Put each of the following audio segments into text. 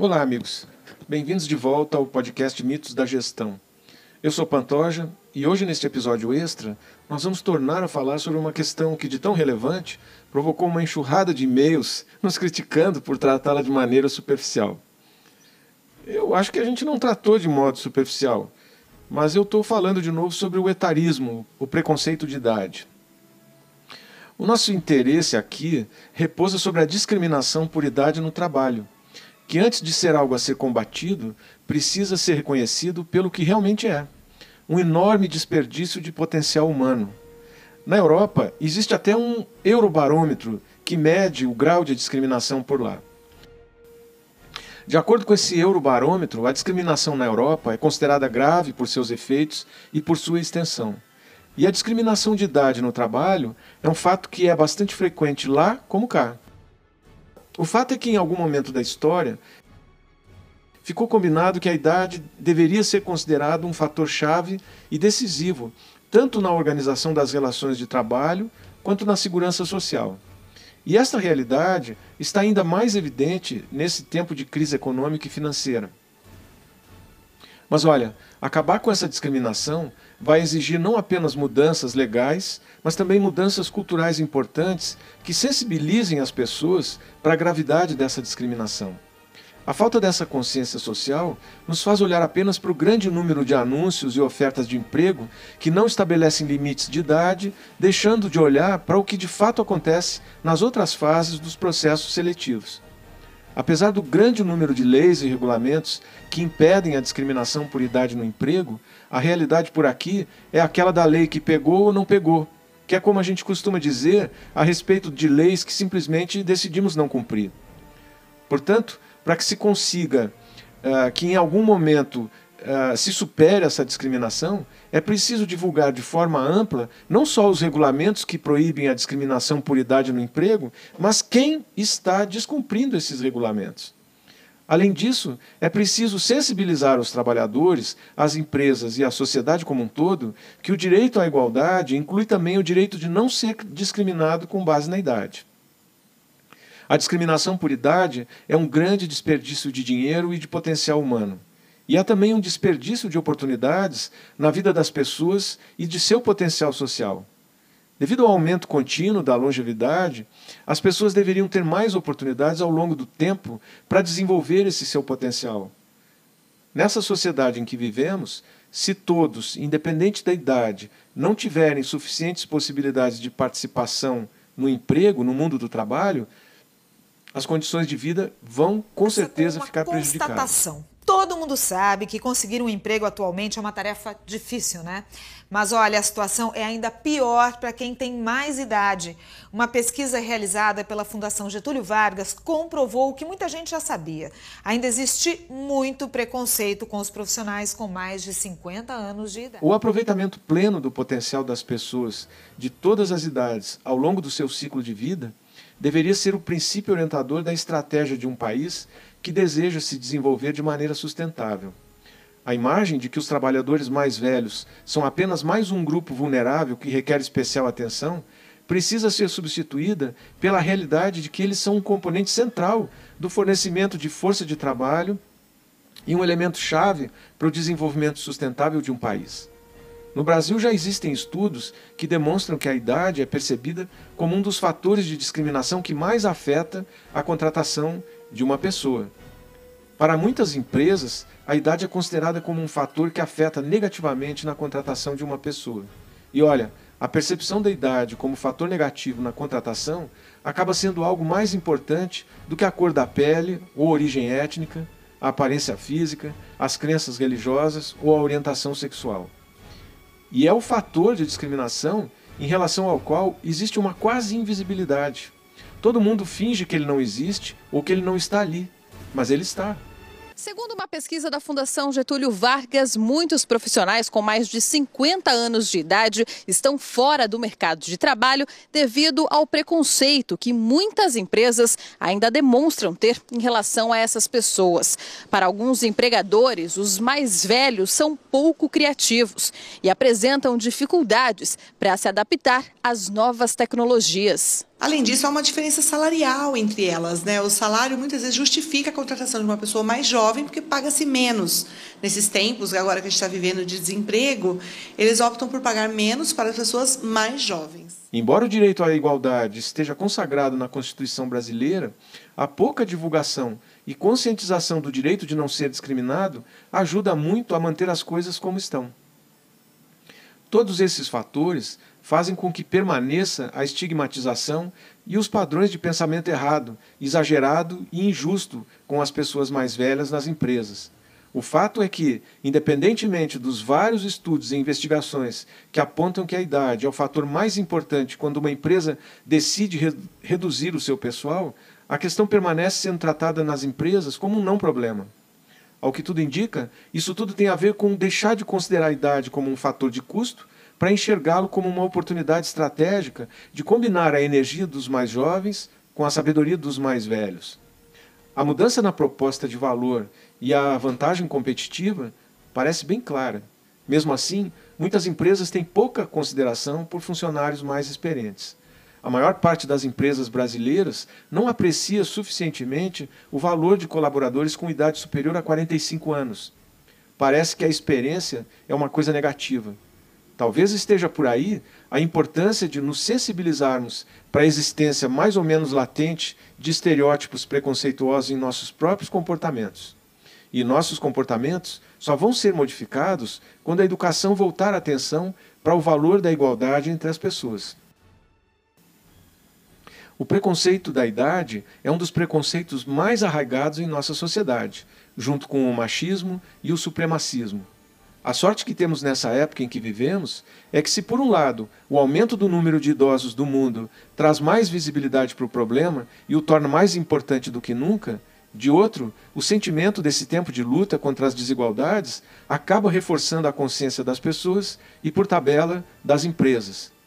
Olá, amigos. Bem-vindos de volta ao podcast Mitos da Gestão. Eu sou Pantoja e hoje, neste episódio extra, nós vamos tornar a falar sobre uma questão que, de tão relevante, provocou uma enxurrada de e-mails nos criticando por tratá-la de maneira superficial. Eu acho que a gente não tratou de modo superficial, mas eu estou falando de novo sobre o etarismo, o preconceito de idade. O nosso interesse aqui repousa sobre a discriminação por idade no trabalho, que antes de ser algo a ser combatido, precisa ser reconhecido pelo que realmente é um enorme desperdício de potencial humano. Na Europa, existe até um eurobarômetro que mede o grau de discriminação por lá. De acordo com esse Eurobarômetro, a discriminação na Europa é considerada grave por seus efeitos e por sua extensão. E a discriminação de idade no trabalho é um fato que é bastante frequente lá como cá. O fato é que, em algum momento da história, ficou combinado que a idade deveria ser considerado um fator chave e decisivo, tanto na organização das relações de trabalho quanto na segurança social. E esta realidade está ainda mais evidente nesse tempo de crise econômica e financeira. Mas olha, acabar com essa discriminação vai exigir não apenas mudanças legais, mas também mudanças culturais importantes que sensibilizem as pessoas para a gravidade dessa discriminação. A falta dessa consciência social nos faz olhar apenas para o grande número de anúncios e ofertas de emprego que não estabelecem limites de idade, deixando de olhar para o que de fato acontece nas outras fases dos processos seletivos. Apesar do grande número de leis e regulamentos que impedem a discriminação por idade no emprego, a realidade por aqui é aquela da lei que pegou ou não pegou, que é como a gente costuma dizer a respeito de leis que simplesmente decidimos não cumprir. Portanto, para que se consiga uh, que em algum momento uh, se supere essa discriminação, é preciso divulgar de forma ampla não só os regulamentos que proíbem a discriminação por idade no emprego, mas quem está descumprindo esses regulamentos. Além disso, é preciso sensibilizar os trabalhadores, as empresas e a sociedade como um todo que o direito à igualdade inclui também o direito de não ser discriminado com base na idade. A discriminação por idade é um grande desperdício de dinheiro e de potencial humano. E há também um desperdício de oportunidades na vida das pessoas e de seu potencial social. Devido ao aumento contínuo da longevidade, as pessoas deveriam ter mais oportunidades ao longo do tempo para desenvolver esse seu potencial. Nessa sociedade em que vivemos, se todos, independente da idade, não tiverem suficientes possibilidades de participação no emprego, no mundo do trabalho, as condições de vida vão com certeza ficar prejudicadas. Todo mundo sabe que conseguir um emprego atualmente é uma tarefa difícil, né? Mas olha, a situação é ainda pior para quem tem mais idade. Uma pesquisa realizada pela Fundação Getúlio Vargas comprovou o que muita gente já sabia. Ainda existe muito preconceito com os profissionais com mais de 50 anos de idade. O aproveitamento pleno do potencial das pessoas de todas as idades ao longo do seu ciclo de vida deveria ser o princípio orientador da estratégia de um país que deseja se desenvolver de maneira sustentável. A imagem de que os trabalhadores mais velhos são apenas mais um grupo vulnerável que requer especial atenção precisa ser substituída pela realidade de que eles são um componente central do fornecimento de força de trabalho e um elemento chave para o desenvolvimento sustentável de um país. No Brasil já existem estudos que demonstram que a idade é percebida como um dos fatores de discriminação que mais afeta a contratação de uma pessoa. Para muitas empresas, a idade é considerada como um fator que afeta negativamente na contratação de uma pessoa. E olha, a percepção da idade como fator negativo na contratação acaba sendo algo mais importante do que a cor da pele ou origem étnica, a aparência física, as crenças religiosas ou a orientação sexual. E é o fator de discriminação em relação ao qual existe uma quase invisibilidade. Todo mundo finge que ele não existe ou que ele não está ali, mas ele está. Segundo uma pesquisa da Fundação Getúlio Vargas, muitos profissionais com mais de 50 anos de idade estão fora do mercado de trabalho devido ao preconceito que muitas empresas ainda demonstram ter em relação a essas pessoas. Para alguns empregadores, os mais velhos são pouco criativos e apresentam dificuldades para se adaptar às novas tecnologias. Além disso, há uma diferença salarial entre elas. Né? O salário muitas vezes justifica a contratação de uma pessoa mais jovem porque paga-se menos. Nesses tempos, agora que a gente está vivendo de desemprego, eles optam por pagar menos para as pessoas mais jovens. Embora o direito à igualdade esteja consagrado na Constituição brasileira, a pouca divulgação e conscientização do direito de não ser discriminado ajuda muito a manter as coisas como estão. Todos esses fatores fazem com que permaneça a estigmatização e os padrões de pensamento errado, exagerado e injusto com as pessoas mais velhas nas empresas. O fato é que, independentemente dos vários estudos e investigações que apontam que a idade é o fator mais importante quando uma empresa decide re reduzir o seu pessoal, a questão permanece sendo tratada nas empresas como um não problema. Ao que tudo indica, isso tudo tem a ver com deixar de considerar a idade como um fator de custo para enxergá-lo como uma oportunidade estratégica de combinar a energia dos mais jovens com a sabedoria dos mais velhos. A mudança na proposta de valor e a vantagem competitiva parece bem clara. Mesmo assim, muitas empresas têm pouca consideração por funcionários mais experientes. A maior parte das empresas brasileiras não aprecia suficientemente o valor de colaboradores com idade superior a 45 anos. Parece que a experiência é uma coisa negativa. Talvez esteja por aí a importância de nos sensibilizarmos para a existência mais ou menos latente de estereótipos preconceituosos em nossos próprios comportamentos. E nossos comportamentos só vão ser modificados quando a educação voltar a atenção para o valor da igualdade entre as pessoas. O preconceito da idade é um dos preconceitos mais arraigados em nossa sociedade, junto com o machismo e o supremacismo. A sorte que temos nessa época em que vivemos é que, se por um lado o aumento do número de idosos do mundo traz mais visibilidade para o problema e o torna mais importante do que nunca, de outro, o sentimento desse tempo de luta contra as desigualdades acaba reforçando a consciência das pessoas e, por tabela, das empresas.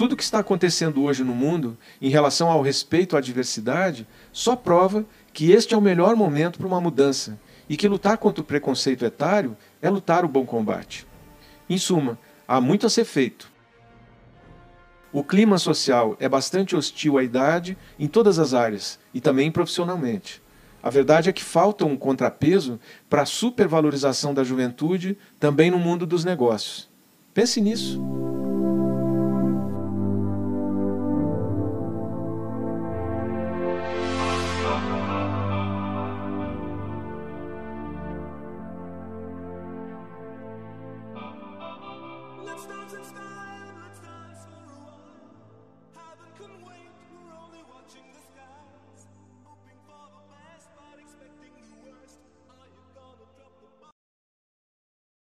Tudo o que está acontecendo hoje no mundo em relação ao respeito à diversidade só prova que este é o melhor momento para uma mudança e que lutar contra o preconceito etário é lutar o bom combate. Em suma, há muito a ser feito. O clima social é bastante hostil à idade em todas as áreas e também profissionalmente. A verdade é que falta um contrapeso para a supervalorização da juventude também no mundo dos negócios. Pense nisso. stars and stars.